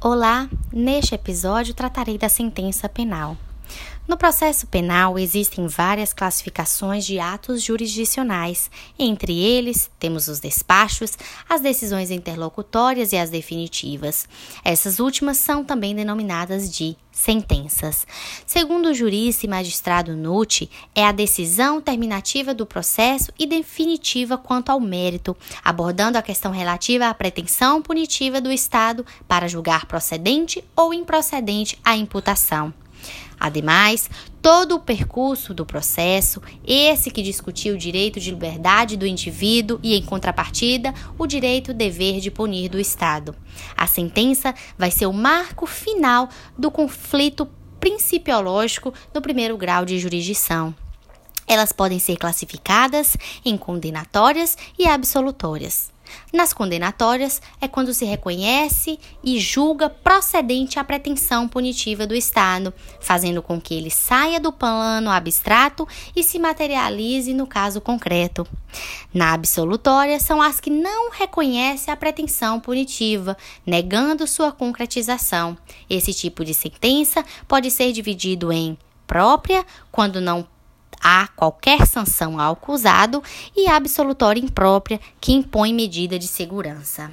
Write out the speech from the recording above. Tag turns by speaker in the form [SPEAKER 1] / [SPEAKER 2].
[SPEAKER 1] Olá, neste episódio tratarei da sentença penal. No processo penal existem várias classificações de atos jurisdicionais. Entre eles, temos os despachos, as decisões interlocutórias e as definitivas. Essas últimas são também denominadas de sentenças. Segundo o jurista e magistrado Nutti, é a decisão terminativa do processo e definitiva quanto ao mérito, abordando a questão relativa à pretensão punitiva do Estado para julgar procedente ou improcedente a imputação. Ademais, todo o percurso do processo, esse que discutiu o direito de liberdade do indivíduo e, em contrapartida, o direito dever de punir do Estado. A sentença vai ser o marco final do conflito principiológico no primeiro grau de jurisdição. Elas podem ser classificadas em condenatórias e absolutórias. Nas condenatórias é quando se reconhece e julga procedente a pretensão punitiva do Estado, fazendo com que ele saia do plano abstrato e se materialize no caso concreto. Na absolutória são as que não reconhecem a pretensão punitiva, negando sua concretização. Esse tipo de sentença pode ser dividido em própria, quando não há qualquer sanção ao acusado e absolutória imprópria que impõe medida de segurança.